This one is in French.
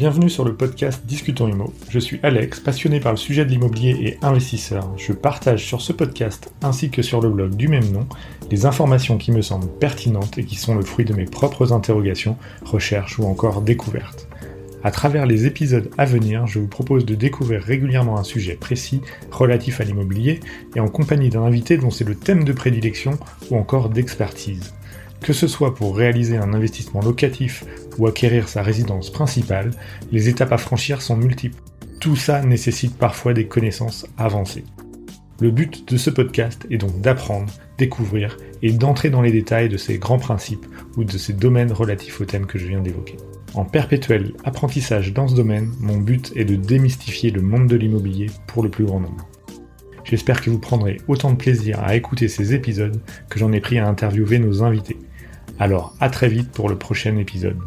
bienvenue sur le podcast Discutons Immo. Je suis Alex, passionné par le sujet de l'immobilier et investisseur. Je partage sur ce podcast ainsi que sur le blog du même nom les informations qui me semblent pertinentes et qui sont le fruit de mes propres interrogations, recherches ou encore découvertes. À travers les épisodes à venir, je vous propose de découvrir régulièrement un sujet précis relatif à l'immobilier et en compagnie d'un invité dont c'est le thème de prédilection ou encore d'expertise. Que ce soit pour réaliser un investissement locatif ou acquérir sa résidence principale, les étapes à franchir sont multiples. Tout ça nécessite parfois des connaissances avancées. Le but de ce podcast est donc d'apprendre, découvrir et d'entrer dans les détails de ces grands principes ou de ces domaines relatifs au thème que je viens d'évoquer. En perpétuel apprentissage dans ce domaine, mon but est de démystifier le monde de l'immobilier pour le plus grand nombre. J'espère que vous prendrez autant de plaisir à écouter ces épisodes que j'en ai pris à interviewer nos invités. Alors à très vite pour le prochain épisode.